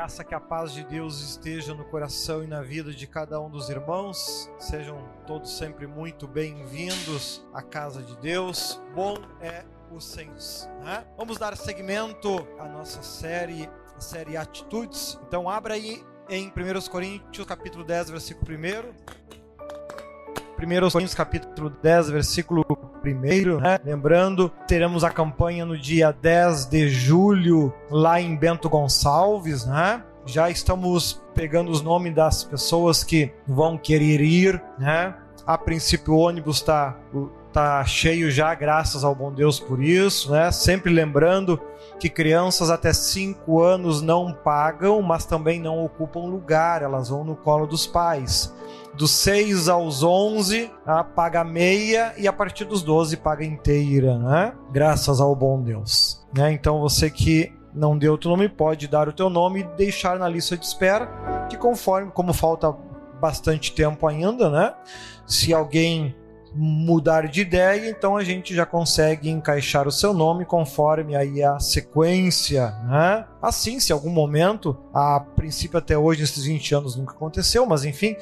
graça, que a paz de Deus esteja no coração e na vida de cada um dos irmãos. Sejam todos sempre muito bem-vindos à casa de Deus. Bom é o Senhor. Né? Vamos dar seguimento à nossa série, a série Atitudes. Então abra aí em 1 Coríntios capítulo 10, versículo 1. 1 Coríntios capítulo 10, versículo 1, né? Lembrando, teremos a campanha no dia 10 de julho lá em Bento Gonçalves, né? Já estamos pegando os nomes das pessoas que vão querer ir, né? A princípio o ônibus está tá cheio já, graças ao bom Deus por isso, né? Sempre lembrando que crianças até 5 anos não pagam, mas também não ocupam lugar, elas vão no colo dos pais dos 6 aos 11 a paga meia e a partir dos 12 paga inteira, né? Graças ao bom Deus. Né? Então você que não deu o teu nome pode dar o teu nome e deixar na lista de espera, que conforme como falta bastante tempo ainda, né? Se alguém mudar de ideia, então a gente já consegue encaixar o seu nome conforme aí a sequência, né? Assim, se algum momento, a princípio até hoje, nesses 20 anos nunca aconteceu, mas enfim,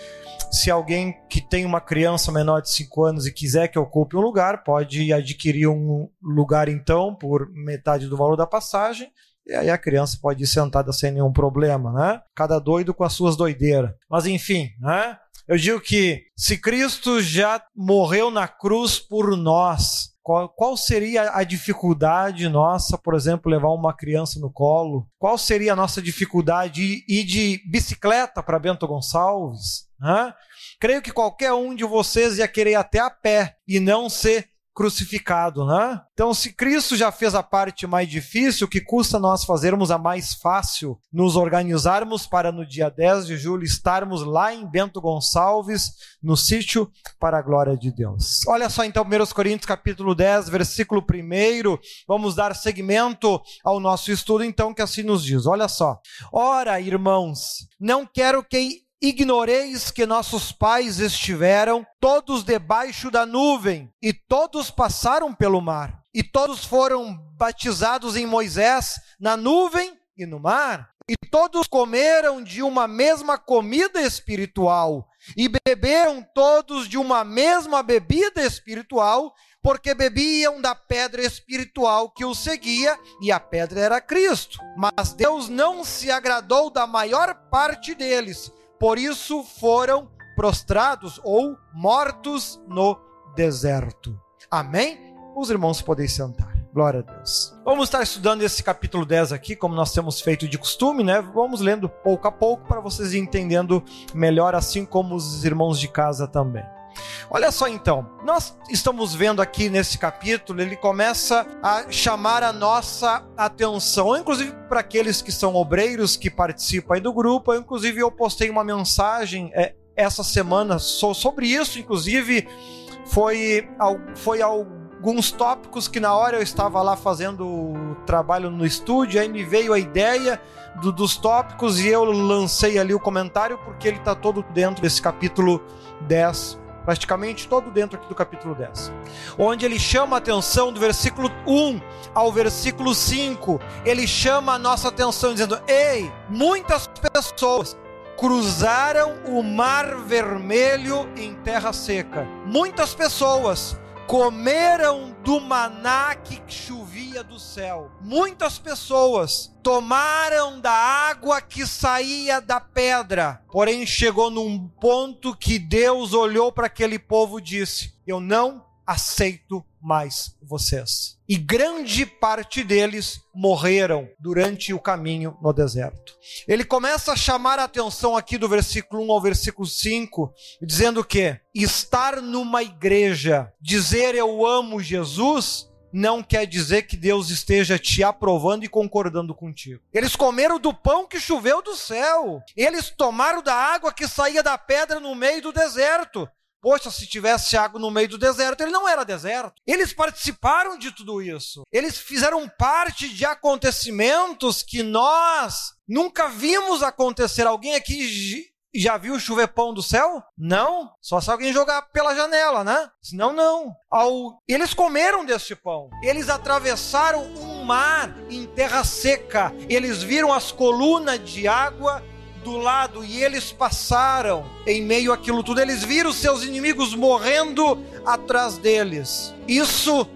se alguém que tem uma criança menor de 5 anos e quiser que ocupe um lugar, pode adquirir um lugar então por metade do valor da passagem. E aí a criança pode ir sentada sem nenhum problema, né? Cada doido com as suas doideiras. Mas enfim, né? Eu digo que se Cristo já morreu na cruz por nós, qual, qual, seria a dificuldade nossa, por exemplo, levar uma criança no colo? Qual seria a nossa dificuldade ir de bicicleta para Bento Gonçalves? Creio que qualquer um de vocês ia querer ir até a pé e não ser crucificado, né? Então, se Cristo já fez a parte mais difícil, o que custa nós fazermos a mais fácil? Nos organizarmos para no dia 10 de julho estarmos lá em Bento Gonçalves, no sítio, para a glória de Deus. Olha só então, 1 Coríntios capítulo 10, versículo 1. Vamos dar seguimento ao nosso estudo, então, que assim nos diz. Olha só. Ora, irmãos, não quero que Ignoreis que nossos pais estiveram todos debaixo da nuvem, e todos passaram pelo mar, e todos foram batizados em Moisés na nuvem e no mar, e todos comeram de uma mesma comida espiritual, e beberam todos de uma mesma bebida espiritual, porque bebiam da pedra espiritual que os seguia, e a pedra era Cristo. Mas Deus não se agradou da maior parte deles por isso foram prostrados ou mortos no deserto. Amém? Os irmãos podem sentar. Glória a Deus. Vamos estar estudando esse capítulo 10 aqui, como nós temos feito de costume, né? Vamos lendo pouco a pouco para vocês entendendo melhor, assim como os irmãos de casa também. Olha só então, nós estamos vendo aqui nesse capítulo, ele começa a chamar a nossa atenção, inclusive para aqueles que são obreiros que participam aí do grupo. Eu, inclusive, eu postei uma mensagem é, essa semana sobre isso, inclusive foi, foi alguns tópicos que na hora eu estava lá fazendo trabalho no estúdio, aí me veio a ideia do, dos tópicos e eu lancei ali o comentário porque ele está todo dentro desse capítulo 10 praticamente todo dentro aqui do capítulo 10, onde ele chama a atenção do versículo 1 ao versículo 5, ele chama a nossa atenção dizendo: Ei, muitas pessoas cruzaram o mar vermelho em terra seca. Muitas pessoas comeram do maná que chovia do céu. Muitas pessoas tomaram da água que saía da pedra, porém chegou num ponto que Deus olhou para aquele povo e disse: Eu não aceito mais vocês. E grande parte deles morreram durante o caminho no deserto. Ele começa a chamar a atenção aqui do versículo 1 ao versículo 5, dizendo que estar numa igreja, dizer eu amo Jesus, não quer dizer que Deus esteja te aprovando e concordando contigo. Eles comeram do pão que choveu do céu. Eles tomaram da água que saía da pedra no meio do deserto. Poxa, se tivesse água no meio do deserto, ele não era deserto. Eles participaram de tudo isso. Eles fizeram parte de acontecimentos que nós nunca vimos acontecer. Alguém aqui já viu chover pão do céu? Não. Só se alguém jogar pela janela, né? Senão, não. Ao... Eles comeram deste pão. Eles atravessaram um mar em terra seca. Eles viram as colunas de água do lado e eles passaram em meio àquilo tudo. Eles viram seus inimigos morrendo atrás deles. Isso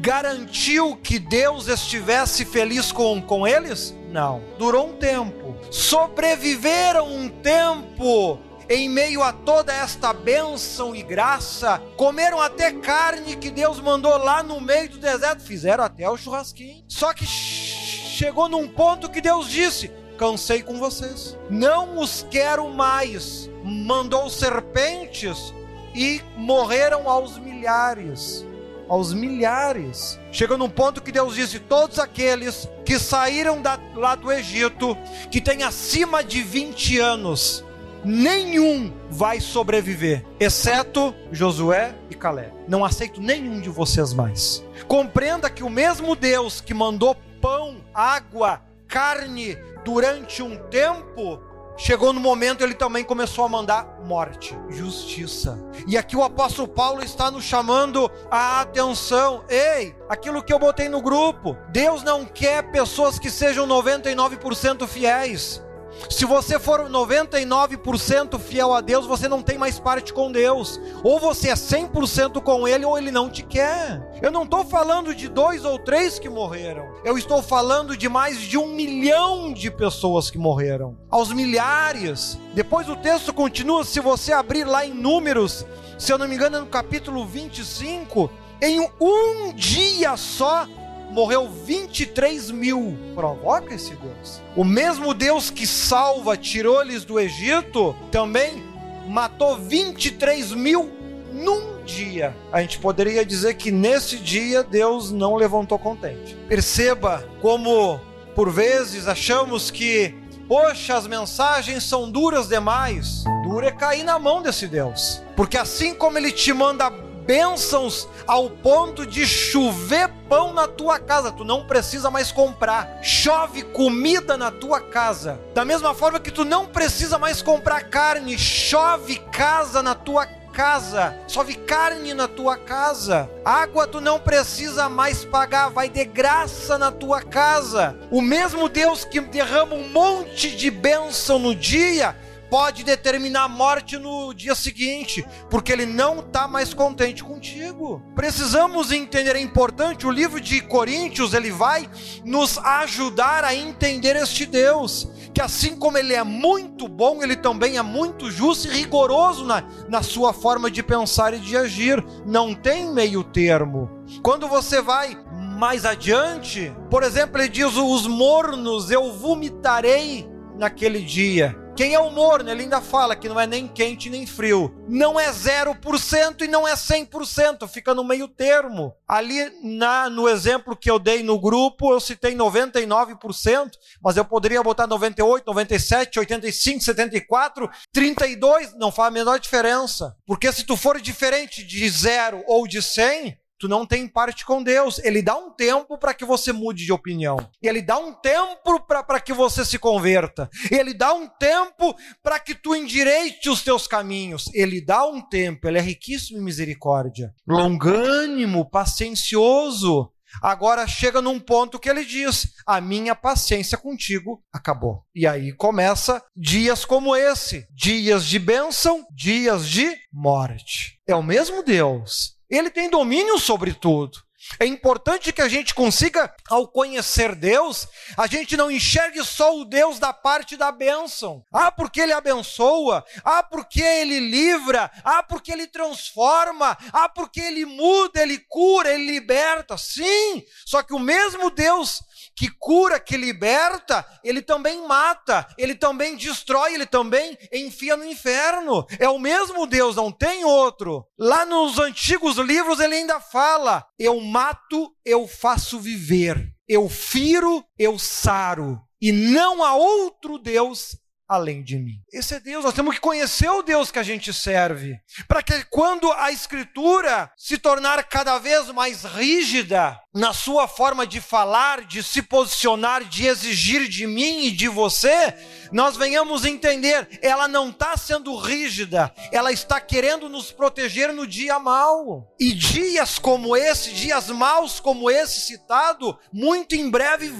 garantiu que Deus estivesse feliz com, com eles? Não. Durou um tempo. Sobreviveram um tempo em meio a toda esta bênção e graça, comeram até carne que Deus mandou lá no meio do deserto, fizeram até o churrasquinho. Só que chegou num ponto que Deus disse: cansei com vocês, não os quero mais. Mandou serpentes e morreram aos milhares. Aos milhares. Chegou num ponto que Deus disse: todos aqueles que saíram da, lá do Egito, que têm acima de 20 anos, nenhum vai sobreviver, exceto Josué e Calé. Não aceito nenhum de vocês mais. Compreenda que o mesmo Deus que mandou pão, água, carne durante um tempo, chegou no momento ele também começou a mandar morte, justiça. E aqui o apóstolo Paulo está nos chamando a atenção. Ei, aquilo que eu botei no grupo, Deus não quer pessoas que sejam 99% fiéis. Se você for 99% fiel a Deus, você não tem mais parte com Deus. Ou você é 100% com Ele, ou Ele não te quer. Eu não estou falando de dois ou três que morreram. Eu estou falando de mais de um milhão de pessoas que morreram. Aos milhares. Depois o texto continua, se você abrir lá em Números, se eu não me engano, é no capítulo 25. Em um dia só, morreu 23 mil. Provoca esse Deus. O mesmo Deus que salva, tirou-lhes do Egito, também matou 23 mil num dia. A gente poderia dizer que nesse dia Deus não levantou contente. Perceba como, por vezes, achamos que, poxa, as mensagens são duras demais. Dura é cair na mão desse Deus. Porque assim como ele te manda bênçãos ao ponto de chover pão na tua casa, tu não precisa mais comprar. Chove comida na tua casa. Da mesma forma que tu não precisa mais comprar carne, chove casa na tua casa, chove carne na tua casa. Água tu não precisa mais pagar, vai de graça na tua casa. O mesmo Deus que derrama um monte de bênção no dia, pode determinar a morte no dia seguinte, porque ele não está mais contente contigo. Precisamos entender, é importante, o livro de Coríntios, ele vai nos ajudar a entender este Deus, que assim como ele é muito bom, ele também é muito justo e rigoroso na, na sua forma de pensar e de agir, não tem meio termo. Quando você vai mais adiante, por exemplo, ele diz: Os mornos eu vomitarei naquele dia. Quem é o morno? Ele ainda fala que não é nem quente nem frio. Não é 0% e não é 100%, fica no meio termo. Ali na, no exemplo que eu dei no grupo, eu citei 99%, mas eu poderia botar 98, 97, 85, 74, 32, não faz a menor diferença. Porque se tu for diferente de 0 ou de 100, tu não tem parte com Deus. Ele dá um tempo para que você mude de opinião. Ele dá um tempo para que você se converta. Ele dá um tempo para que tu endireite os teus caminhos. Ele dá um tempo. Ele é riquíssimo em misericórdia. Longânimo, paciencioso. Agora chega num ponto que ele diz: A minha paciência contigo acabou. E aí começa dias como esse: dias de bênção, dias de morte. É o mesmo Deus ele tem domínio sobre tudo. É importante que a gente consiga, ao conhecer Deus, a gente não enxergue só o Deus da parte da bênção. Ah, porque Ele abençoa. Ah, porque Ele livra. Ah, porque Ele transforma. Ah, porque Ele muda, Ele cura, Ele liberta. Sim, só que o mesmo Deus que cura, que liberta, ele também mata, ele também destrói, ele também enfia no inferno. É o mesmo Deus, não tem outro. Lá nos antigos livros ele ainda fala: eu mato, eu faço viver, eu firo, eu saro, e não há outro Deus além de mim. Esse é Deus, nós temos que conhecer o Deus que a gente serve, para que quando a escritura se tornar cada vez mais rígida, na sua forma de falar, de se posicionar, de exigir de mim e de você, nós venhamos entender, ela não está sendo rígida, ela está querendo nos proteger no dia mau. E dias como esse, dias maus como esse citado, muito em breve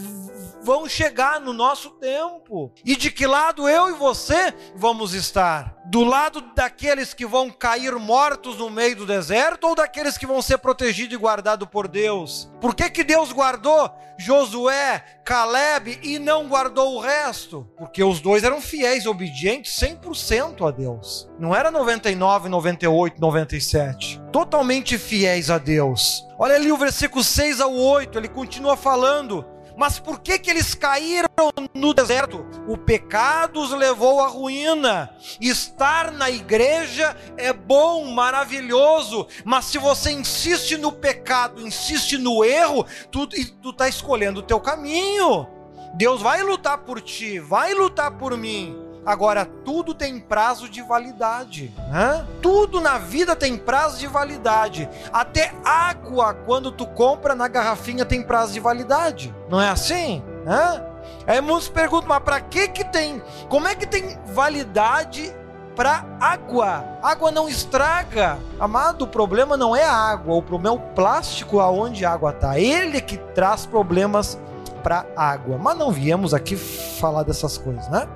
vão chegar no nosso tempo. E de que lado eu e você vamos estar? Do lado daqueles que vão cair mortos no meio do deserto ou daqueles que vão ser protegidos e guardados por Deus? Por que, que Deus guardou Josué, Caleb e não guardou o resto? Porque os dois eram fiéis, obedientes 100% a Deus. Não era 99, 98, 97. Totalmente fiéis a Deus. Olha ali o versículo 6 ao 8, ele continua falando. Mas por que que eles caíram no deserto? O pecado os levou à ruína. Estar na igreja é bom, maravilhoso, mas se você insiste no pecado, insiste no erro, tu tu está escolhendo o teu caminho. Deus vai lutar por ti, vai lutar por mim. Agora, tudo tem prazo de validade. Né? Tudo na vida tem prazo de validade. Até água, quando tu compra na garrafinha, tem prazo de validade. Não é assim? Né? Aí muitos perguntam, mas para que que tem? Como é que tem validade para água? Água não estraga. Amado, o problema não é a água, o problema é o plástico aonde a água está. Ele que traz problemas para água. Mas não viemos aqui falar dessas coisas, né?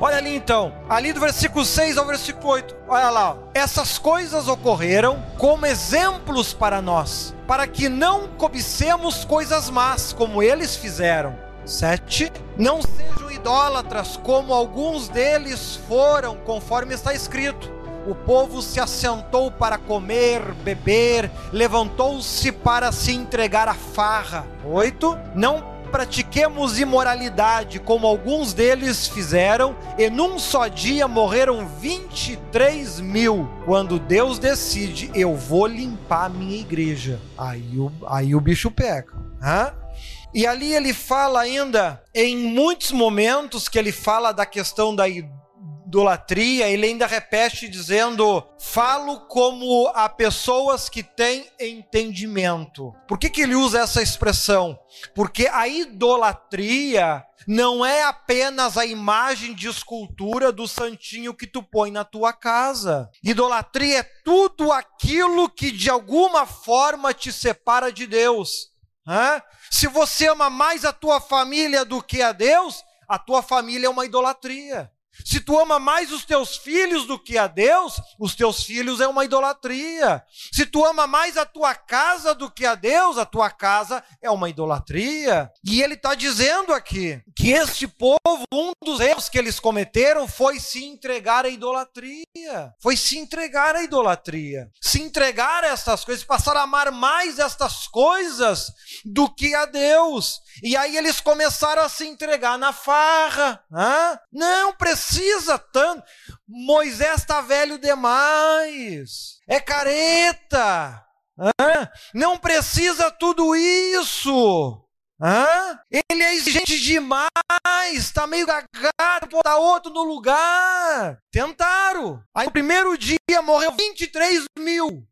Olha ali então, ali do versículo 6 ao versículo 8. Olha lá, essas coisas ocorreram como exemplos para nós, para que não cobicemos coisas más como eles fizeram. 7. Não sejam idólatras como alguns deles foram, conforme está escrito o povo se assentou para comer, beber, levantou-se para se entregar à farra. 8. Não pratiquemos imoralidade, como alguns deles fizeram, e num só dia morreram 23 mil. Quando Deus decide, eu vou limpar a minha igreja. Aí o, aí o bicho pega. Hã? E ali ele fala ainda, em muitos momentos, que ele fala da questão da ele ainda repete dizendo: falo como a pessoas que têm entendimento. Por que, que ele usa essa expressão? Porque a idolatria não é apenas a imagem de escultura do santinho que tu põe na tua casa. Idolatria é tudo aquilo que de alguma forma te separa de Deus. Hã? Se você ama mais a tua família do que a Deus, a tua família é uma idolatria. Se tu ama mais os teus filhos do que a Deus, os teus filhos é uma idolatria. Se tu ama mais a tua casa do que a Deus, a tua casa é uma idolatria. E ele está dizendo aqui que este povo, um dos erros que eles cometeram foi se entregar à idolatria. Foi se entregar à idolatria. Se entregar a estas coisas, passar a amar mais estas coisas do que a Deus. E aí eles começaram a se entregar na farra. Né? Não precisa tanto. Moisés está velho demais. É careta. Não precisa tudo isso. Ele é exigente demais, está meio gagado, botar outro no lugar. Tentaram. Aí no primeiro dia morreu 23 mil.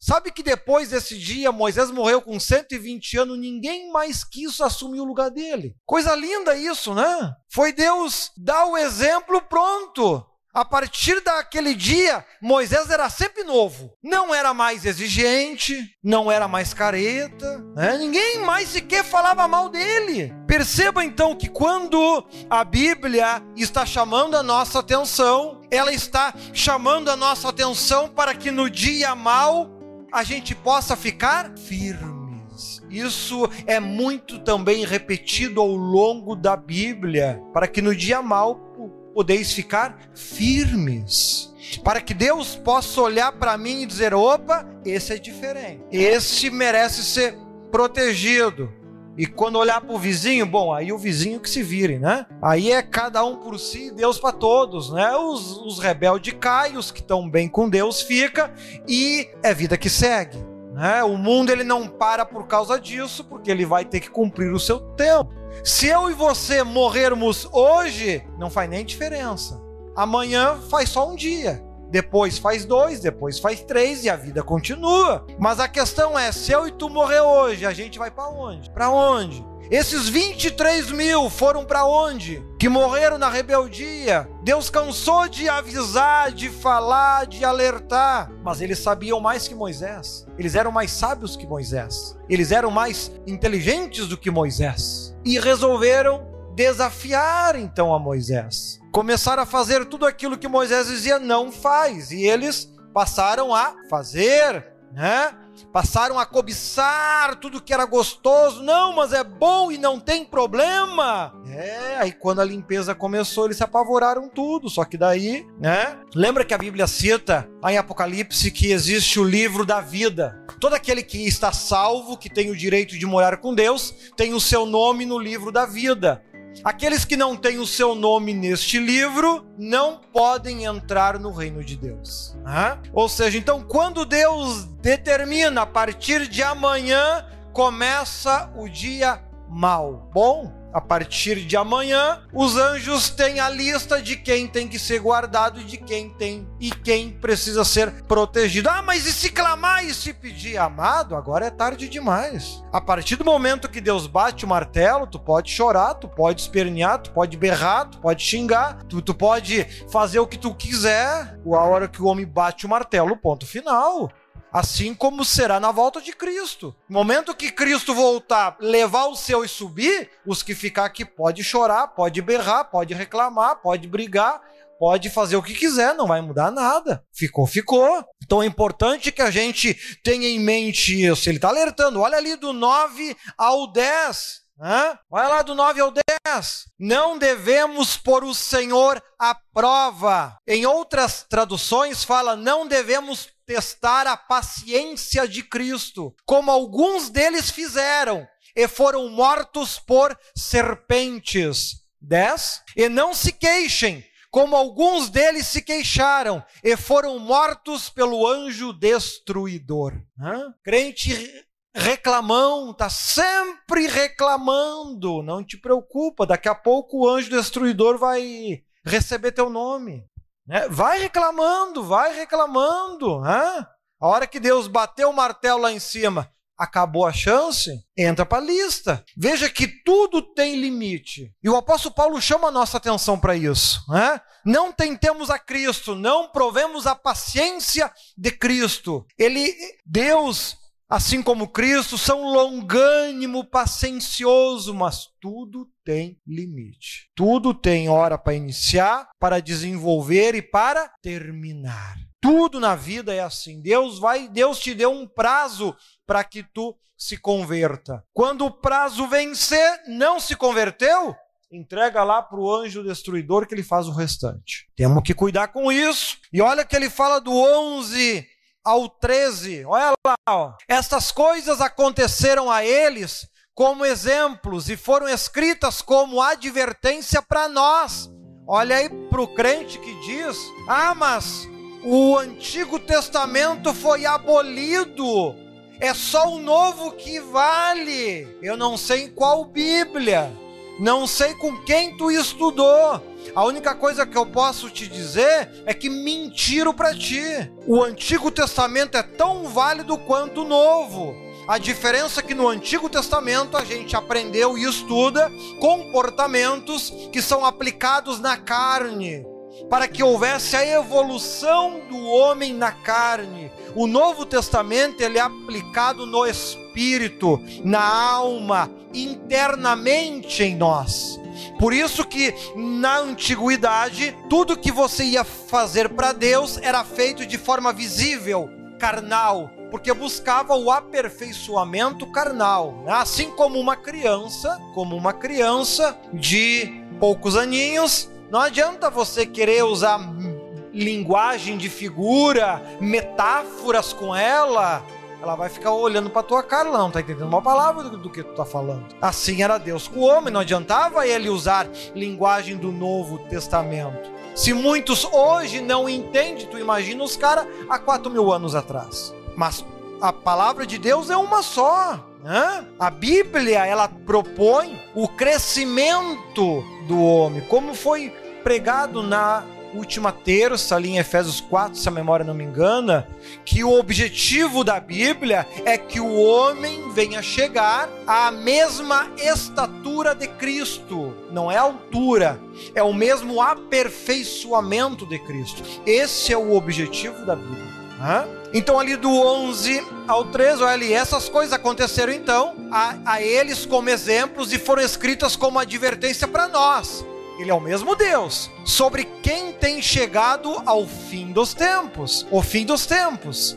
Sabe que depois desse dia, Moisés morreu com 120 anos, ninguém mais quis assumir o lugar dele. Coisa linda isso, né? Foi Deus dar o exemplo pronto. A partir daquele dia, Moisés era sempre novo. Não era mais exigente, não era mais careta, né? ninguém mais sequer falava mal dele. Perceba então que quando a Bíblia está chamando a nossa atenção, ela está chamando a nossa atenção para que no dia mal a gente possa ficar firmes. Isso é muito também repetido ao longo da Bíblia, para que no dia mal podeis ficar firmes. Para que Deus possa olhar para mim e dizer: opa, esse é diferente. Esse merece ser protegido. E quando olhar para o vizinho, bom, aí o vizinho que se vire, né? Aí é cada um por si, Deus para todos, né? Os, os rebeldes caem, os que estão bem com Deus fica e é vida que segue. Né? O mundo ele não para por causa disso, porque ele vai ter que cumprir o seu tempo. Se eu e você morrermos hoje, não faz nem diferença. Amanhã faz só um dia. Depois faz dois, depois faz três e a vida continua. Mas a questão é: se eu e tu morrer hoje, a gente vai para onde? Para onde? Esses 23 mil foram para onde? Que morreram na rebeldia. Deus cansou de avisar, de falar, de alertar. Mas eles sabiam mais que Moisés. Eles eram mais sábios que Moisés. Eles eram mais inteligentes do que Moisés. E resolveram desafiar então a Moisés. Começaram a fazer tudo aquilo que Moisés dizia não faz. E eles passaram a fazer, né? passaram a cobiçar tudo que era gostoso. Não, mas é bom e não tem problema. É, aí quando a limpeza começou, eles se apavoraram tudo. Só que daí, né? Lembra que a Bíblia cita em Apocalipse que existe o livro da vida. Todo aquele que está salvo, que tem o direito de morar com Deus, tem o seu nome no livro da vida. Aqueles que não têm o seu nome neste livro não podem entrar no reino de Deus. Ou seja, então, quando Deus determina a partir de amanhã, começa o dia mal. Bom, a partir de amanhã, os anjos têm a lista de quem tem que ser guardado e de quem tem e quem precisa ser protegido. Ah, mas e se clamar e se pedir, amado? Agora é tarde demais. A partir do momento que Deus bate o martelo, tu pode chorar, tu pode espernear, tu pode berrar, tu pode xingar, tu, tu pode fazer o que tu quiser. A hora que o homem bate o martelo, ponto final assim como será na volta de Cristo. No momento que Cristo voltar, levar o seu e subir, os que ficar aqui pode chorar, pode berrar, pode reclamar, pode brigar, pode fazer o que quiser, não vai mudar nada. Ficou, ficou. Então é importante que a gente tenha em mente isso. Ele está alertando, olha ali do 9 ao 10. Hã? Olha lá do 9 ao 10. Não devemos pôr o Senhor à prova. Em outras traduções fala, não devemos testar a paciência de Cristo, como alguns deles fizeram, e foram mortos por serpentes. 10. E não se queixem, como alguns deles se queixaram, e foram mortos pelo anjo destruidor. Hã? Crente reclamão, tá sempre reclamando. Não te preocupa, daqui a pouco o anjo destruidor vai receber teu nome. Né? Vai reclamando, vai reclamando. Né? A hora que Deus bateu o martelo lá em cima, acabou a chance, entra para a lista. Veja que tudo tem limite. E o apóstolo Paulo chama a nossa atenção para isso. Né? Não tentemos a Cristo, não provemos a paciência de Cristo. Ele, Deus, assim como Cristo, são longânimo, paciencioso, mas tudo tem limite. Tudo tem hora para iniciar, para desenvolver e para terminar. Tudo na vida é assim. Deus vai, Deus te deu um prazo para que tu se converta. Quando o prazo vencer, não se converteu, entrega lá para o anjo destruidor que ele faz o restante. Temos que cuidar com isso. E olha que ele fala do 11 ao 13. Olha lá, ó. Estas coisas aconteceram a eles como exemplos e foram escritas como advertência para nós. Olha aí para o crente que diz: Ah, mas o Antigo Testamento foi abolido. É só o novo que vale. Eu não sei em qual Bíblia. Não sei com quem tu estudou. A única coisa que eu posso te dizer é que mentiram para ti. O Antigo Testamento é tão válido quanto o Novo. A diferença é que no Antigo Testamento a gente aprendeu e estuda comportamentos que são aplicados na carne, para que houvesse a evolução do homem na carne. O Novo Testamento ele é aplicado no espírito, na alma, internamente em nós. Por isso que na antiguidade, tudo que você ia fazer para Deus era feito de forma visível, carnal, porque buscava o aperfeiçoamento carnal, né? assim como uma criança, como uma criança de poucos aninhos, não adianta você querer usar linguagem de figura, metáforas com ela, ela vai ficar olhando para tua cara, ela não tá entendendo uma palavra do, do, que tu tá falando. Assim era Deus com o homem, não adiantava ele usar linguagem do Novo Testamento. Se muitos hoje não entendem, tu imagina os caras há quatro mil anos atrás. Mas a palavra de Deus é uma só. Né? A Bíblia ela propõe o crescimento do homem, como foi pregado na última terça ali em Efésios 4, se a memória não me engana, que o objetivo da Bíblia é que o homem venha chegar à mesma estatura de Cristo. Não é altura, é o mesmo aperfeiçoamento de Cristo. Esse é o objetivo da Bíblia. Então, ali do 11 ao 13, olha ali, essas coisas aconteceram então a, a eles como exemplos e foram escritas como advertência para nós. Ele é o mesmo Deus, sobre quem tem chegado ao fim dos tempos, o fim dos tempos.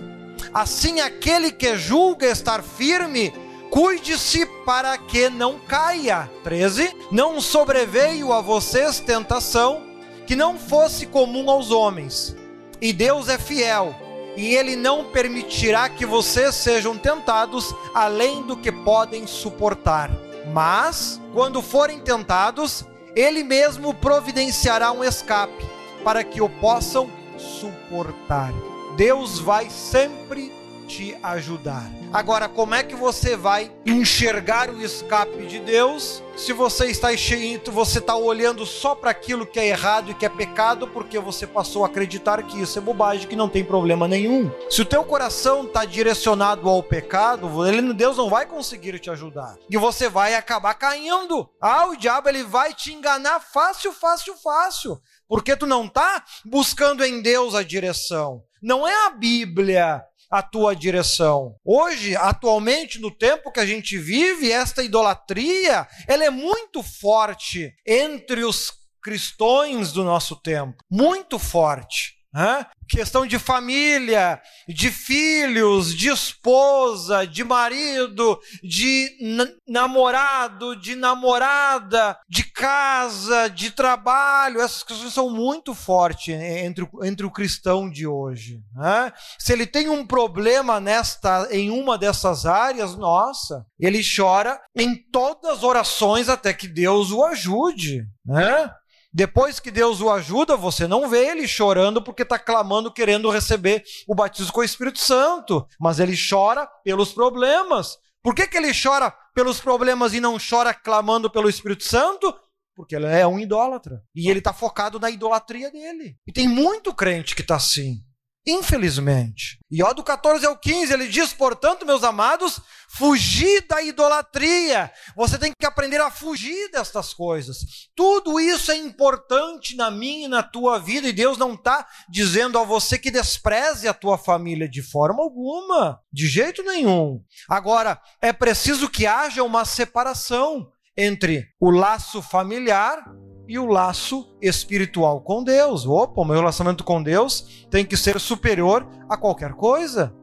Assim, aquele que julga estar firme, cuide-se para que não caia. 13. Não sobreveio a vocês tentação que não fosse comum aos homens. E Deus é fiel e ele não permitirá que vocês sejam tentados além do que podem suportar. Mas, quando forem tentados, ele mesmo providenciará um escape para que o possam suportar. Deus vai sempre te ajudar. Agora, como é que você vai enxergar o escape de Deus se você está cheio, você está olhando só para aquilo que é errado e que é pecado, porque você passou a acreditar que isso é bobagem, que não tem problema nenhum. Se o teu coração está direcionado ao pecado, ele, Deus não vai conseguir te ajudar. E você vai acabar caindo. Ah, o diabo ele vai te enganar fácil, fácil, fácil. Porque tu não está buscando em Deus a direção. Não é a Bíblia a tua direção. Hoje, atualmente, no tempo que a gente vive, esta idolatria, ela é muito forte entre os cristãos do nosso tempo, muito forte. Hã? Questão de família, de filhos, de esposa, de marido, de namorado, de namorada, de casa, de trabalho. Essas questões são muito fortes entre, entre o cristão de hoje. Hã? Se ele tem um problema nesta, em uma dessas áreas, nossa, ele chora em todas as orações até que Deus o ajude. Né? Depois que Deus o ajuda, você não vê ele chorando porque está clamando, querendo receber o batismo com o Espírito Santo. Mas ele chora pelos problemas. Por que, que ele chora pelos problemas e não chora clamando pelo Espírito Santo? Porque ele é um idólatra. E ele está focado na idolatria dele. E tem muito crente que está assim. Infelizmente. E ó, do 14 ao 15, ele diz: portanto, meus amados, fugir da idolatria. Você tem que aprender a fugir destas coisas. Tudo isso é importante na minha e na tua vida, e Deus não está dizendo a você que despreze a tua família de forma alguma, de jeito nenhum. Agora, é preciso que haja uma separação entre o laço familiar e o laço espiritual com Deus. Opa, o meu relacionamento com Deus tem que ser superior a qualquer coisa.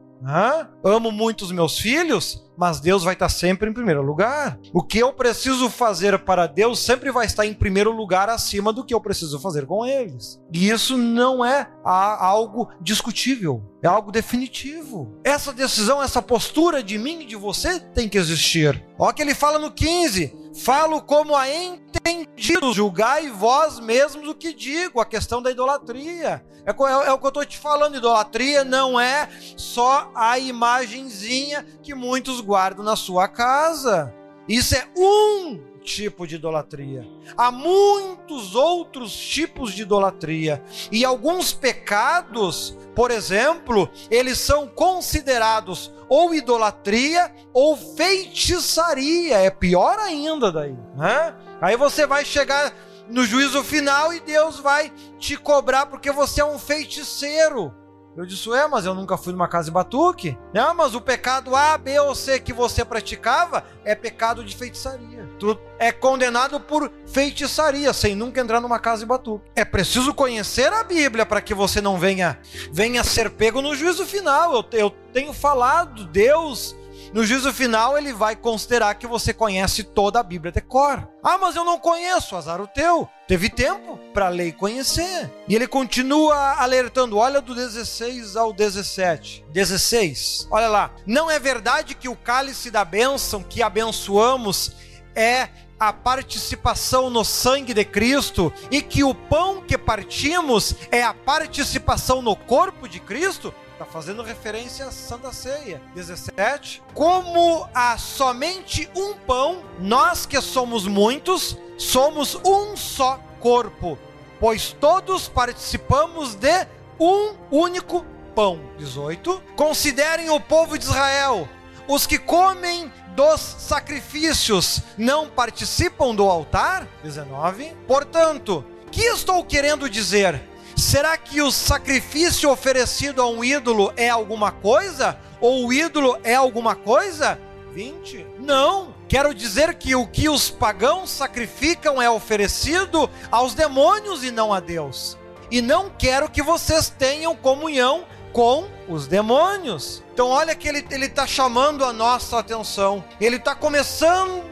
Amo muito os meus filhos, mas Deus vai estar sempre em primeiro lugar. O que eu preciso fazer para Deus sempre vai estar em primeiro lugar acima do que eu preciso fazer com eles. E isso não é algo discutível, é algo definitivo. Essa decisão, essa postura de mim e de você tem que existir. Olha que ele fala no 15: Falo como a entendidos, julgai vós mesmos o que digo, a questão da idolatria. É, é, é o que eu estou te falando, idolatria não é só a imagenzinha que muitos guardam na sua casa. Isso é um tipo de idolatria. Há muitos outros tipos de idolatria. E alguns pecados, por exemplo, eles são considerados ou idolatria ou feitiçaria. É pior ainda daí. Né? Aí você vai chegar no juízo final e Deus vai te cobrar porque você é um feiticeiro. Eu disse, é, mas eu nunca fui numa casa de batuque. Não, mas o pecado A, B ou C que você praticava é pecado de feitiçaria. Tu é condenado por feitiçaria, sem nunca entrar numa casa de batuque. É preciso conhecer a Bíblia para que você não venha, venha ser pego no juízo final. Eu, eu tenho falado, Deus no juízo final, ele vai considerar que você conhece toda a Bíblia de cor. Ah, mas eu não conheço, azar o teu. Teve tempo para ler e conhecer. E ele continua alertando, olha do 16 ao 17. 16, olha lá. Não é verdade que o cálice da bênção que abençoamos é a participação no sangue de Cristo e que o pão que partimos é a participação no corpo de Cristo? Está fazendo referência à Santa Ceia. 17. Como há somente um pão, nós que somos muitos, somos um só corpo. pois todos participamos de um único pão. 18. Considerem o povo de Israel, os que comem dos sacrifícios não participam do altar? 19. Portanto, que estou querendo dizer? Será que o sacrifício oferecido a um ídolo é alguma coisa? Ou o ídolo é alguma coisa? 20. Não. Quero dizer que o que os pagãos sacrificam é oferecido aos demônios e não a Deus. E não quero que vocês tenham comunhão com os demônios. Então, olha que ele está chamando a nossa atenção. Ele está começando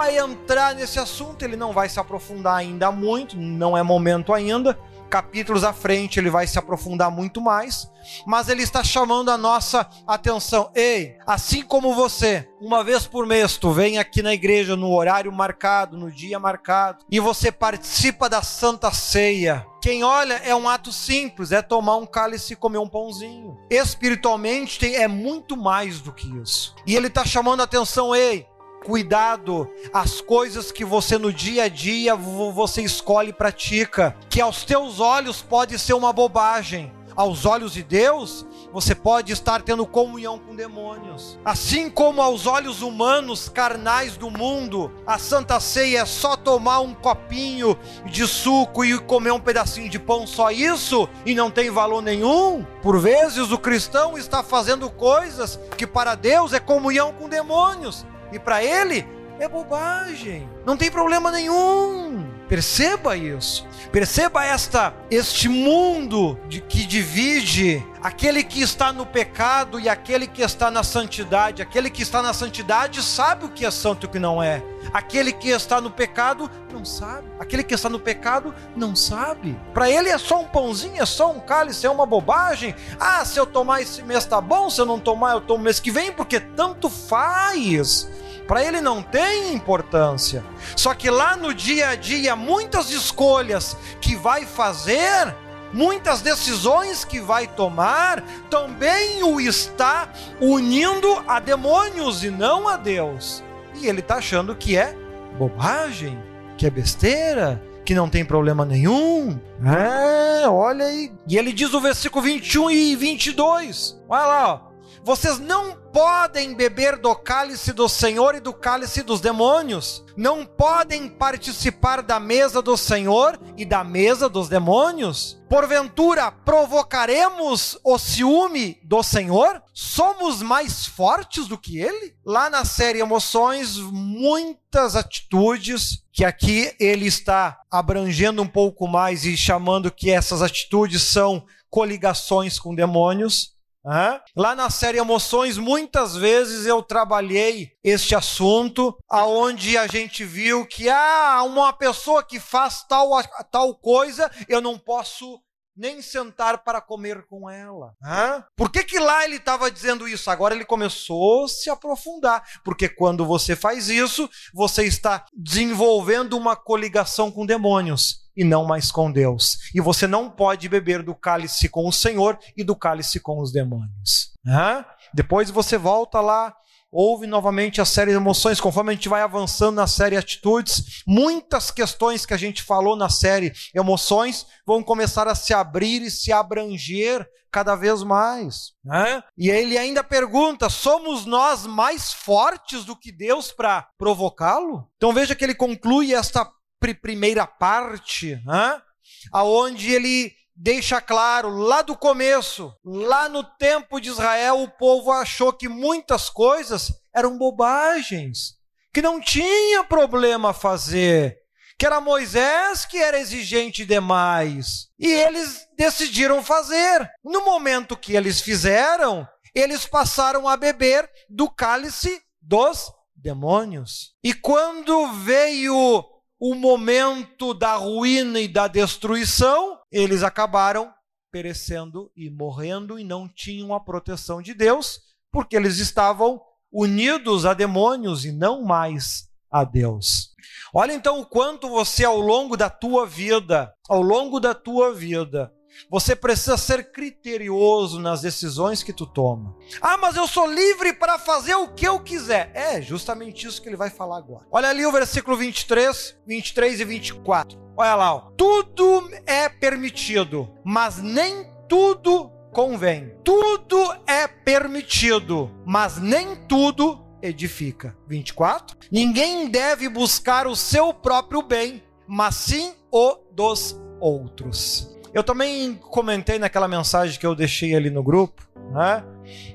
a entrar nesse assunto. Ele não vai se aprofundar ainda muito, não é momento ainda capítulos à frente ele vai se aprofundar muito mais, mas ele está chamando a nossa atenção. Ei, assim como você, uma vez por mês tu vem aqui na igreja no horário marcado, no dia marcado, e você participa da Santa Ceia. Quem olha é um ato simples, é tomar um cálice e comer um pãozinho. Espiritualmente é muito mais do que isso. E ele está chamando a atenção, ei, cuidado as coisas que você no dia a dia você escolhe e pratica, que aos teus olhos pode ser uma bobagem, aos olhos de Deus, você pode estar tendo comunhão com demônios. Assim como aos olhos humanos carnais do mundo, a Santa Ceia é só tomar um copinho de suco e comer um pedacinho de pão, só isso, e não tem valor nenhum. Por vezes o cristão está fazendo coisas que para Deus é comunhão com demônios. E para ele é bobagem. Não tem problema nenhum. Perceba isso. Perceba esta este mundo de que divide aquele que está no pecado e aquele que está na santidade. Aquele que está na santidade sabe o que é santo e o que não é. Aquele que está no pecado não sabe. Aquele que está no pecado não sabe. Para ele é só um pãozinho, é só um cálice, é uma bobagem. Ah, se eu tomar esse mês tá bom, se eu não tomar eu tomo mês que vem, porque tanto faz. Para ele não tem importância. Só que lá no dia a dia, muitas escolhas que vai fazer, muitas decisões que vai tomar, também o está unindo a demônios e não a Deus. E ele está achando que é bobagem, que é besteira, que não tem problema nenhum. É, olha aí. E ele diz o versículo 21 e 22. Olha lá, ó. Vocês não podem beber do cálice do Senhor e do cálice dos demônios. Não podem participar da mesa do Senhor e da mesa dos demônios. Porventura, provocaremos o ciúme do Senhor? Somos mais fortes do que ele? Lá na série Emoções, muitas atitudes que aqui ele está abrangendo um pouco mais e chamando que essas atitudes são coligações com demônios Lá na série Emoções, muitas vezes eu trabalhei este assunto, aonde a gente viu que ah, uma pessoa que faz tal, tal coisa, eu não posso nem sentar para comer com ela. Hã? Por que, que lá ele estava dizendo isso? Agora ele começou a se aprofundar. Porque quando você faz isso, você está desenvolvendo uma coligação com demônios e não mais com Deus. E você não pode beber do cálice com o Senhor e do cálice com os demônios. Hã? Depois você volta lá Ouve novamente a série de emoções, conforme a gente vai avançando na série Atitudes, muitas questões que a gente falou na série Emoções vão começar a se abrir e se abranger cada vez mais. Né? E ele ainda pergunta: somos nós mais fortes do que Deus para provocá-lo? Então veja que ele conclui esta primeira parte, né? aonde ele deixa claro lá do começo, lá no tempo de Israel, o povo achou que muitas coisas eram bobagens, que não tinha problema fazer, que era Moisés que era exigente demais. E eles decidiram fazer. No momento que eles fizeram, eles passaram a beber do cálice dos demônios. E quando veio o momento da ruína e da destruição, eles acabaram perecendo e morrendo e não tinham a proteção de Deus, porque eles estavam unidos a demônios e não mais a Deus. Olha então o quanto você ao longo da tua vida, ao longo da tua vida, Você precisa ser criterioso nas decisões que tu toma. Ah, mas eu sou livre para fazer o que eu quiser. É justamente isso que ele vai falar agora. Olha ali o versículo 23, 23 e 24. Olha lá, ó. tudo é permitido, mas nem tudo convém. Tudo é permitido, mas nem tudo edifica. 24. Ninguém deve buscar o seu próprio bem, mas sim o dos outros. Eu também comentei naquela mensagem que eu deixei ali no grupo, né,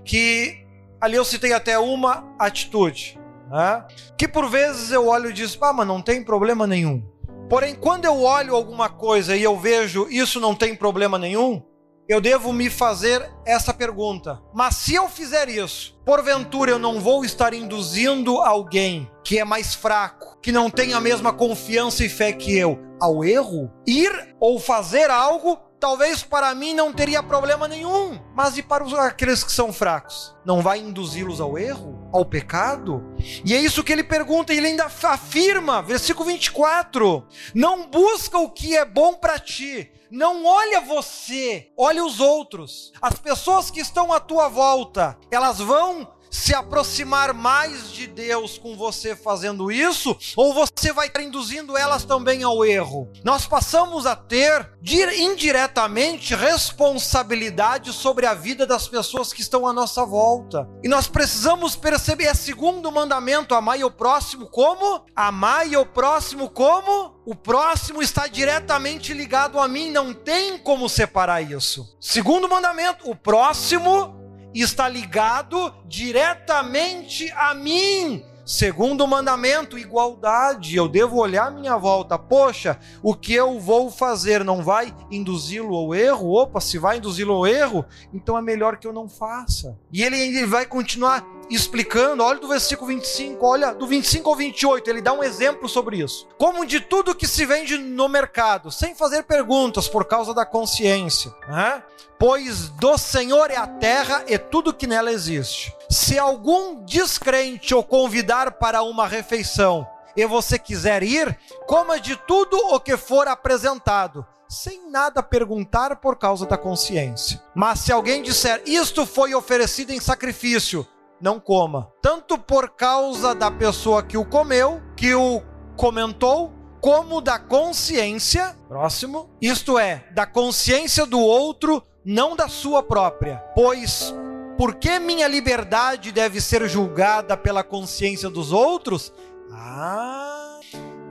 que ali eu citei até uma atitude, né, que por vezes eu olho e digo, ah, mas não tem problema nenhum. Porém, quando eu olho alguma coisa e eu vejo isso não tem problema nenhum, eu devo me fazer essa pergunta. Mas se eu fizer isso, porventura eu não vou estar induzindo alguém que é mais fraco, que não tem a mesma confiança e fé que eu, ao erro? Ir ou fazer algo talvez para mim não teria problema nenhum, mas e para os, aqueles que são fracos? Não vai induzi-los ao erro, ao pecado? E é isso que ele pergunta, e ele ainda afirma, versículo 24: Não busca o que é bom para ti, não olha você, olha os outros. As pessoas que estão à tua volta, elas vão se aproximar mais de Deus com você fazendo isso, ou você vai estar induzindo elas também ao erro? Nós passamos a ter indiretamente responsabilidade sobre a vida das pessoas que estão à nossa volta. E nós precisamos perceber, é segundo mandamento, amai o próximo como? Amai o próximo como? O próximo está diretamente ligado a mim, não tem como separar isso. Segundo mandamento, o próximo está ligado diretamente a mim. Segundo o mandamento, igualdade. Eu devo olhar minha volta. Poxa, o que eu vou fazer não vai induzi-lo ao erro? Opa, se vai induzi-lo ao erro, então é melhor que eu não faça. E ele, ele vai continuar explicando, olha do versículo 25, olha do 25 ao 28, ele dá um exemplo sobre isso. Como de tudo que se vende no mercado, sem fazer perguntas por causa da consciência, né? pois do Senhor é a terra e tudo que nela existe. Se algum descrente o convidar para uma refeição e você quiser ir, coma de tudo o que for apresentado, sem nada perguntar por causa da consciência. Mas se alguém disser, isto foi oferecido em sacrifício, não coma. Tanto por causa da pessoa que o comeu, que o comentou, como da consciência, próximo, isto é, da consciência do outro, não da sua própria. Pois por que minha liberdade deve ser julgada pela consciência dos outros? Ah,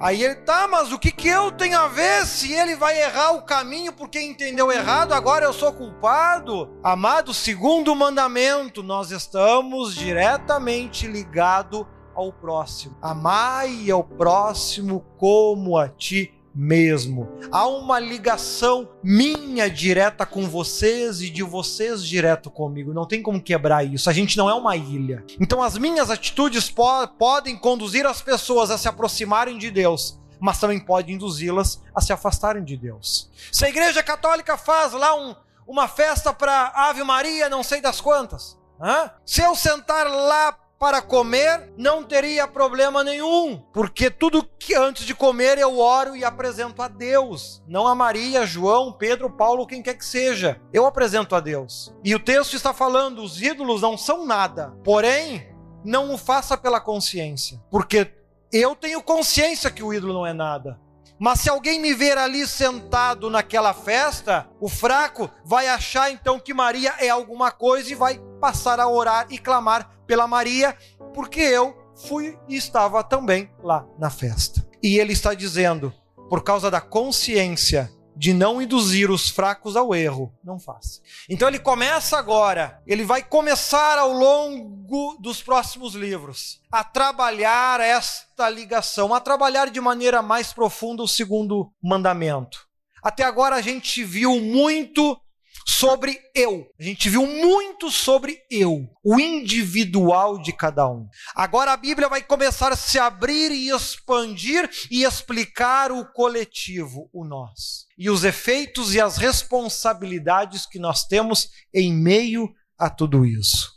Aí ele, tá, mas o que, que eu tenho a ver se ele vai errar o caminho porque entendeu errado, agora eu sou culpado? Amado, segundo o mandamento, nós estamos diretamente ligados ao próximo. Amai ao próximo como a ti mesmo. Há uma ligação minha direta com vocês e de vocês direto comigo. Não tem como quebrar isso. A gente não é uma ilha. Então as minhas atitudes po podem conduzir as pessoas a se aproximarem de Deus, mas também podem induzi-las a se afastarem de Deus. Se a igreja católica faz lá um, uma festa para Ave Maria, não sei das quantas. Hã? Se eu sentar lá para comer, não teria problema nenhum, porque tudo que antes de comer eu oro e apresento a Deus, não a Maria, João, Pedro, Paulo, quem quer que seja. Eu apresento a Deus. E o texto está falando: os ídolos não são nada, porém, não o faça pela consciência, porque eu tenho consciência que o ídolo não é nada. Mas se alguém me ver ali sentado naquela festa, o fraco vai achar então que Maria é alguma coisa e vai passar a orar e clamar pela Maria, porque eu fui e estava também lá na festa. E ele está dizendo, por causa da consciência de não induzir os fracos ao erro, não faça. Então ele começa agora, ele vai começar ao longo dos próximos livros a trabalhar esta ligação, a trabalhar de maneira mais profunda o segundo mandamento. Até agora a gente viu muito sobre eu. A gente viu muito sobre eu, o individual de cada um. Agora a Bíblia vai começar a se abrir e expandir e explicar o coletivo, o nós. E os efeitos e as responsabilidades que nós temos em meio a tudo isso.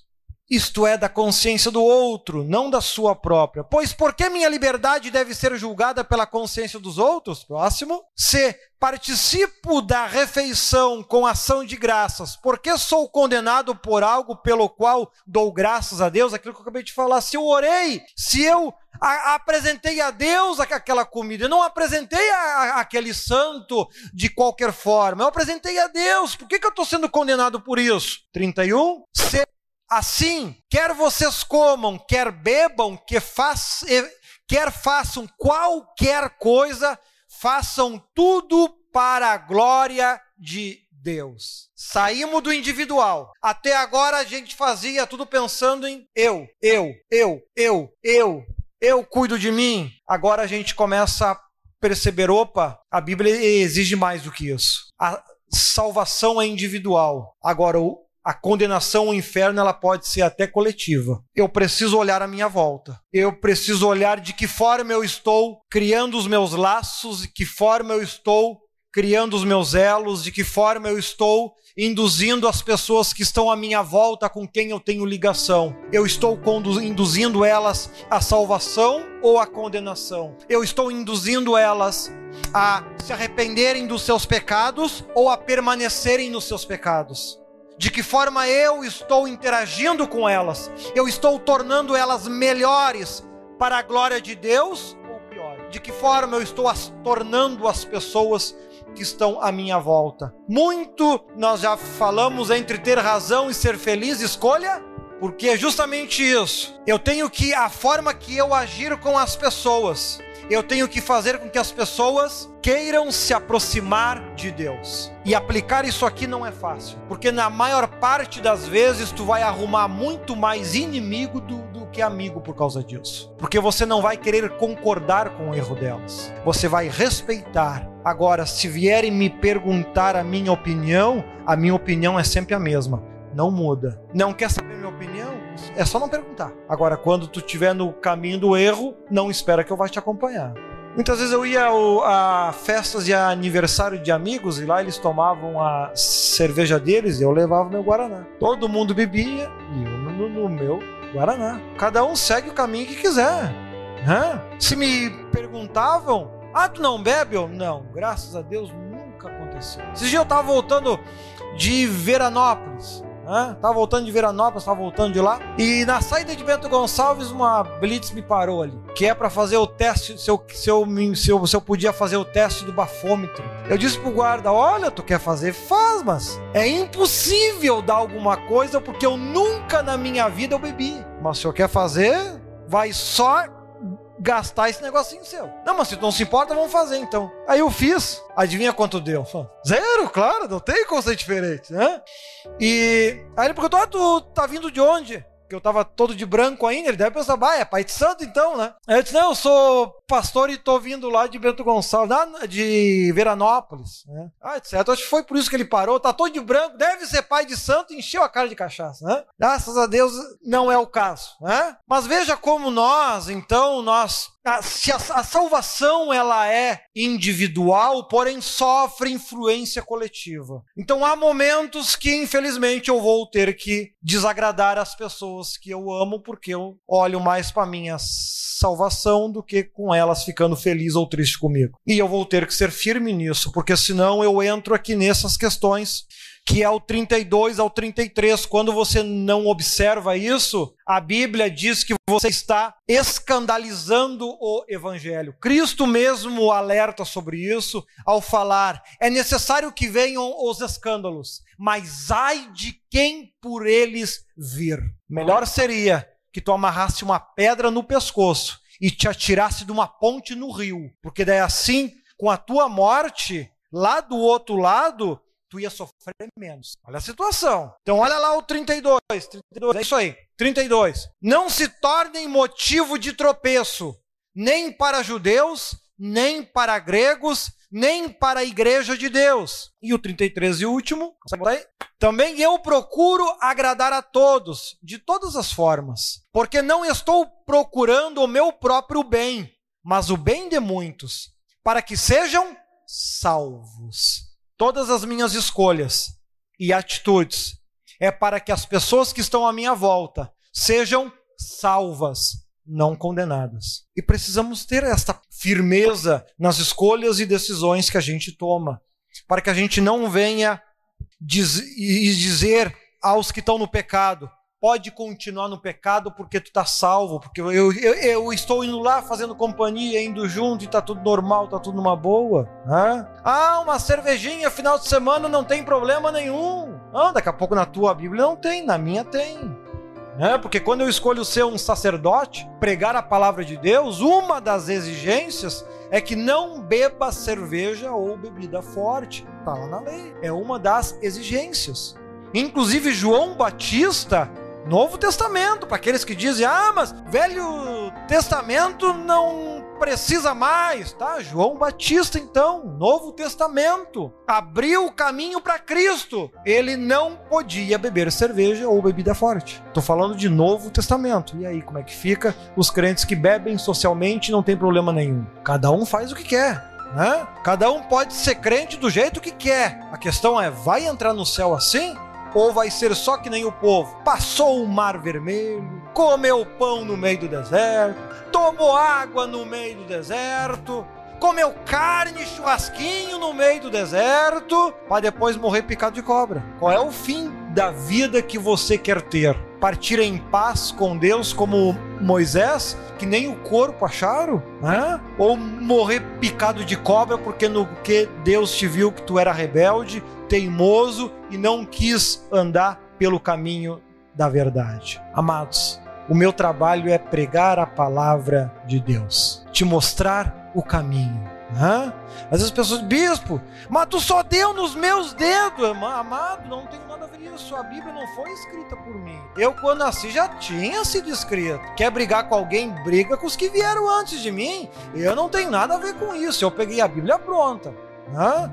Isto é, da consciência do outro, não da sua própria. Pois por que minha liberdade deve ser julgada pela consciência dos outros? Próximo. Se participo da refeição com ação de graças, por que sou condenado por algo pelo qual dou graças a Deus? Aquilo que eu acabei de falar. Se eu orei, se eu a, apresentei a Deus aquela comida, eu não apresentei a, aquele santo de qualquer forma, eu apresentei a Deus. Por que, que eu estou sendo condenado por isso? 31. Se Assim, quer vocês comam, quer bebam, que faz, quer façam qualquer coisa, façam tudo para a glória de Deus. Saímos do individual. Até agora a gente fazia tudo pensando em eu, eu, eu, eu, eu, eu cuido de mim. Agora a gente começa a perceber: opa, a Bíblia exige mais do que isso. A salvação é individual. Agora, o a condenação ao inferno ela pode ser até coletiva. Eu preciso olhar a minha volta. Eu preciso olhar de que forma eu estou criando os meus laços, de que forma eu estou criando os meus elos, de que forma eu estou induzindo as pessoas que estão à minha volta com quem eu tenho ligação. Eu estou induzindo elas à salvação ou à condenação. Eu estou induzindo elas a se arrependerem dos seus pecados ou a permanecerem nos seus pecados de que forma eu estou interagindo com elas, eu estou tornando elas melhores para a glória de Deus ou pior? De que forma eu estou as, tornando as pessoas que estão à minha volta? Muito nós já falamos entre ter razão e ser feliz, escolha, porque é justamente isso. Eu tenho que a forma que eu agir com as pessoas eu tenho que fazer com que as pessoas queiram se aproximar de Deus. E aplicar isso aqui não é fácil, porque na maior parte das vezes tu vai arrumar muito mais inimigo do, do que amigo por causa disso. Porque você não vai querer concordar com o erro delas. Você vai respeitar. Agora, se vierem me perguntar a minha opinião, a minha opinião é sempre a mesma. Não muda. Não quer saber minha opinião? É só não perguntar. Agora, quando tu estiver no caminho do erro, não espera que eu vá te acompanhar. Muitas vezes eu ia a festas de aniversário de amigos e lá eles tomavam a cerveja deles e eu levava meu Guaraná. Todo mundo bebia e eu no, no meu Guaraná. Cada um segue o caminho que quiser. Hã? Se me perguntavam, ah, tu não bebe? Eu, não, graças a Deus nunca aconteceu. Esse dia eu tava voltando de Veranópolis. Né? Tava voltando de Veranópolis, tava voltando de lá. E na saída de Bento Gonçalves, uma blitz me parou ali. Que é para fazer o teste, se eu, se, eu, se, eu, se eu podia fazer o teste do bafômetro. Eu disse pro guarda: Olha, tu quer fazer? Faz, mas é impossível dar alguma coisa porque eu nunca na minha vida eu bebi. Mas se senhor quer fazer, vai só gastar esse negocinho seu. Não, mas se tu não se importa, vamos fazer então. Aí eu fiz. Adivinha quanto deu? Zero, claro, não tem como ser diferente, né? E aí ele perguntou: ah, tu tá vindo de onde? que eu tava todo de branco ainda, ele deve pensar, bah, é pai de santo então, né? Aí eu disse, não, eu sou pastor e tô vindo lá de Bento Gonçalves, de Veranópolis, né? Ah, certo, acho que foi por isso que ele parou, tá todo de branco, deve ser pai de santo encheu a cara de cachaça, né? Graças a Deus não é o caso, né? Mas veja como nós, então, nós a, se a, a, salvação ela é individual, porém sofre influência coletiva. Então há momentos que infelizmente eu vou ter que desagradar as pessoas que eu amo porque eu olho mais para minha salvação do que com elas ficando feliz ou triste comigo. E eu vou ter que ser firme nisso, porque senão eu entro aqui nessas questões que é o 32 ao 33. Quando você não observa isso, a Bíblia diz que você está escandalizando o evangelho. Cristo mesmo alerta sobre isso ao falar: é necessário que venham os escândalos, mas ai de quem por eles vir. Melhor seria que tu amarrasse uma pedra no pescoço e te atirasse de uma ponte no rio, porque daí assim, com a tua morte, lá do outro lado, tu ia sofrer menos. Olha a situação. Então olha lá o 32, 32, é isso aí. 32. Não se tornem motivo de tropeço, nem para judeus, nem para gregos, nem para a igreja de Deus. E o 33 e último, também eu procuro agradar a todos, de todas as formas, porque não estou procurando o meu próprio bem, mas o bem de muitos, para que sejam salvos. Todas as minhas escolhas e atitudes é para que as pessoas que estão à minha volta sejam salvas, não condenadas. E precisamos ter esta firmeza nas escolhas e decisões que a gente toma, para que a gente não venha diz, dizer aos que estão no pecado: pode continuar no pecado porque tu está salvo, porque eu, eu, eu, estou indo lá fazendo companhia, indo junto e está tudo normal, está tudo numa boa. Ah, uma cervejinha final de semana não tem problema nenhum. Ah, daqui a pouco na tua Bíblia não tem, na minha tem. Né? Porque quando eu escolho ser um sacerdote, pregar a palavra de Deus, uma das exigências é que não beba cerveja ou bebida forte. Está lá na lei. É uma das exigências. Inclusive, João Batista Novo Testamento, para aqueles que dizem, ah, mas Velho Testamento não precisa mais, tá? João Batista, então, Novo Testamento, abriu o caminho para Cristo. Ele não podia beber cerveja ou bebida forte. Estou falando de Novo Testamento. E aí, como é que fica? Os crentes que bebem socialmente não tem problema nenhum. Cada um faz o que quer. Né? Cada um pode ser crente do jeito que quer. A questão é: vai entrar no céu assim? Ou vai ser só que nem o povo? Passou o mar vermelho, comeu pão no meio do deserto, tomou água no meio do deserto, comeu carne, churrasquinho no meio do deserto, para depois morrer picado de cobra. Qual é o fim da vida que você quer ter? Partir em paz com Deus como Moisés, que nem o corpo acharam? Né? Ou morrer picado de cobra porque no que Deus te viu que tu era rebelde, teimoso e não quis andar pelo caminho da verdade. Amados, o meu trabalho é pregar a palavra de Deus, te mostrar o caminho. Hã? Às vezes as pessoas, bispo, mas tu só deu nos meus dedos, amado, não tem nada a ver isso. A Bíblia não foi escrita por mim. Eu, quando nasci, já tinha sido escrito. Quer brigar com alguém? Briga com os que vieram antes de mim. Eu não tenho nada a ver com isso. Eu peguei a Bíblia pronta. Hã?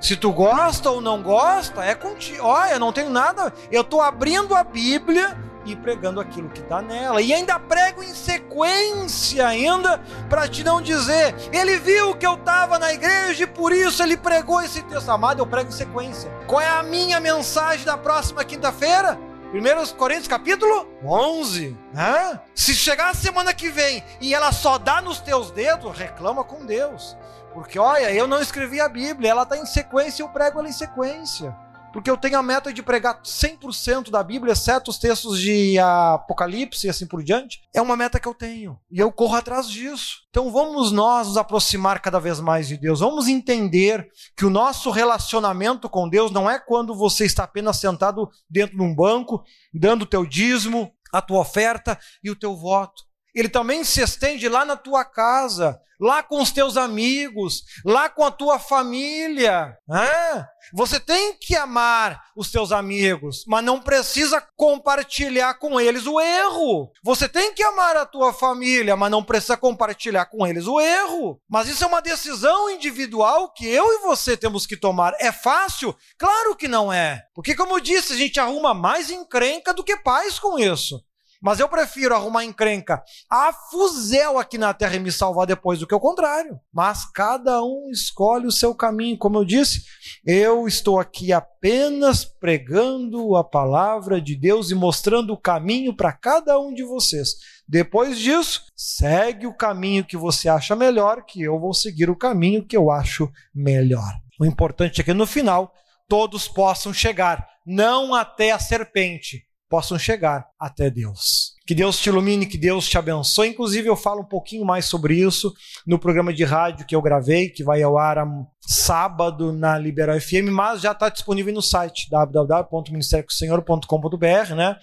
Se tu gosta ou não gosta, é contigo. Olha, não tenho nada. Eu estou abrindo a Bíblia e pregando aquilo que está nela. E ainda prego em sequência ainda para te não dizer. Ele viu que eu estava na igreja e por isso ele pregou esse texto. Amado, eu prego em sequência. Qual é a minha mensagem da próxima quinta-feira? 1 Coríntios capítulo 11. Né? Se chegar a semana que vem e ela só dá nos teus dedos, reclama com Deus. Porque, olha, eu não escrevi a Bíblia, ela está em sequência, eu prego ela em sequência. Porque eu tenho a meta de pregar 100% da Bíblia, exceto os textos de Apocalipse e assim por diante. É uma meta que eu tenho. E eu corro atrás disso. Então vamos nós nos aproximar cada vez mais de Deus. Vamos entender que o nosso relacionamento com Deus não é quando você está apenas sentado dentro de um banco, dando o teu dízimo, a tua oferta e o teu voto. Ele também se estende lá na tua casa, lá com os teus amigos, lá com a tua família. Ah, você tem que amar os teus amigos, mas não precisa compartilhar com eles o erro. Você tem que amar a tua família, mas não precisa compartilhar com eles o erro. Mas isso é uma decisão individual que eu e você temos que tomar. É fácil? Claro que não é. Porque, como eu disse, a gente arruma mais encrenca do que paz com isso. Mas eu prefiro arrumar encrenca a fuzel aqui na terra e me salvar depois do que o contrário. Mas cada um escolhe o seu caminho. Como eu disse, eu estou aqui apenas pregando a palavra de Deus e mostrando o caminho para cada um de vocês. Depois disso, segue o caminho que você acha melhor, que eu vou seguir o caminho que eu acho melhor. O importante é que no final todos possam chegar, não até a serpente, possam chegar até Deus. Que Deus te ilumine, que Deus te abençoe. Inclusive, eu falo um pouquinho mais sobre isso no programa de rádio que eu gravei, que vai ao ar sábado na Liberal FM, mas já está disponível no site www.ministériosenhor.com.br, né?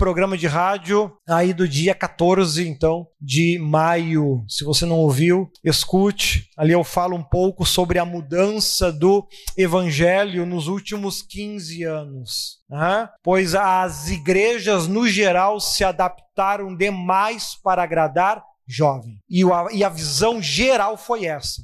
Programa de rádio aí do dia 14, então, de maio. Se você não ouviu, escute. Ali eu falo um pouco sobre a mudança do evangelho nos últimos 15 anos. Né? Pois as igrejas, no geral, se adaptaram demais para agradar jovem. E a, e a visão geral foi essa.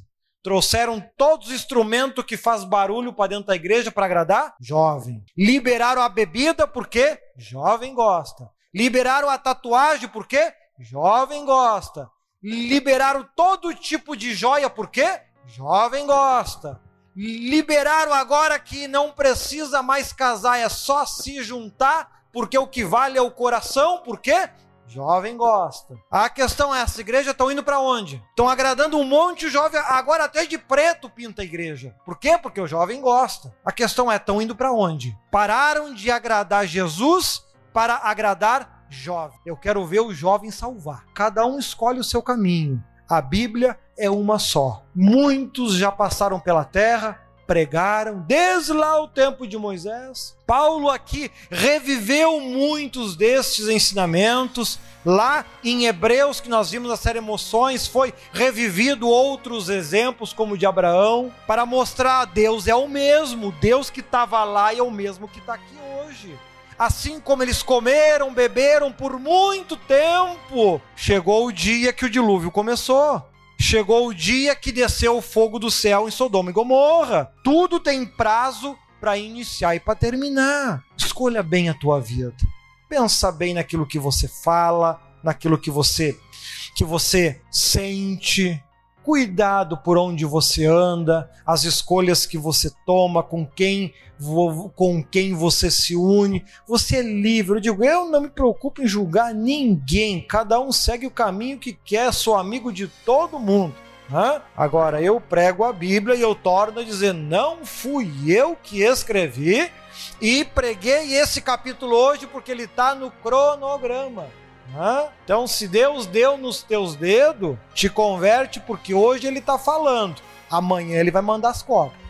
Trouxeram todos os instrumentos que faz barulho para dentro da igreja para agradar? Jovem. Liberaram a bebida porque jovem gosta. Liberaram a tatuagem porque jovem gosta. Liberaram todo tipo de joia porque jovem gosta. Liberaram agora que não precisa mais casar, é só se juntar porque o que vale é o coração, por quê? Jovem gosta. A questão é: essa igreja estão indo para onde? Estão agradando um monte de jovem, agora até de preto pinta a igreja. Por quê? Porque o jovem gosta. A questão é: estão indo para onde? Pararam de agradar Jesus para agradar jovem. Eu quero ver o jovem salvar. Cada um escolhe o seu caminho. A Bíblia é uma só. Muitos já passaram pela terra, pregaram desde lá o tempo de Moisés. Paulo aqui reviveu muitos destes ensinamentos. Lá em Hebreus, que nós vimos na série Emoções, foi revivido outros exemplos, como o de Abraão, para mostrar Deus é o mesmo, Deus que estava lá é o mesmo que está aqui hoje. Assim como eles comeram, beberam por muito tempo, chegou o dia que o dilúvio começou. Chegou o dia que desceu o fogo do céu em Sodoma e Gomorra. Tudo tem prazo para iniciar e para terminar. Escolha bem a tua vida. Pensa bem naquilo que você fala, naquilo que você que você sente. Cuidado por onde você anda, as escolhas que você toma, com quem com quem você se une. Você é livre. Eu digo, eu não me preocupo em julgar ninguém. Cada um segue o caminho que quer. Sou amigo de todo mundo. Hã? Agora, eu prego a Bíblia e eu torno a dizer: não fui eu que escrevi e preguei esse capítulo hoje porque ele está no cronograma. Então, se Deus deu nos teus dedos, te converte porque hoje ele está falando. Amanhã ele vai mandar as cobras.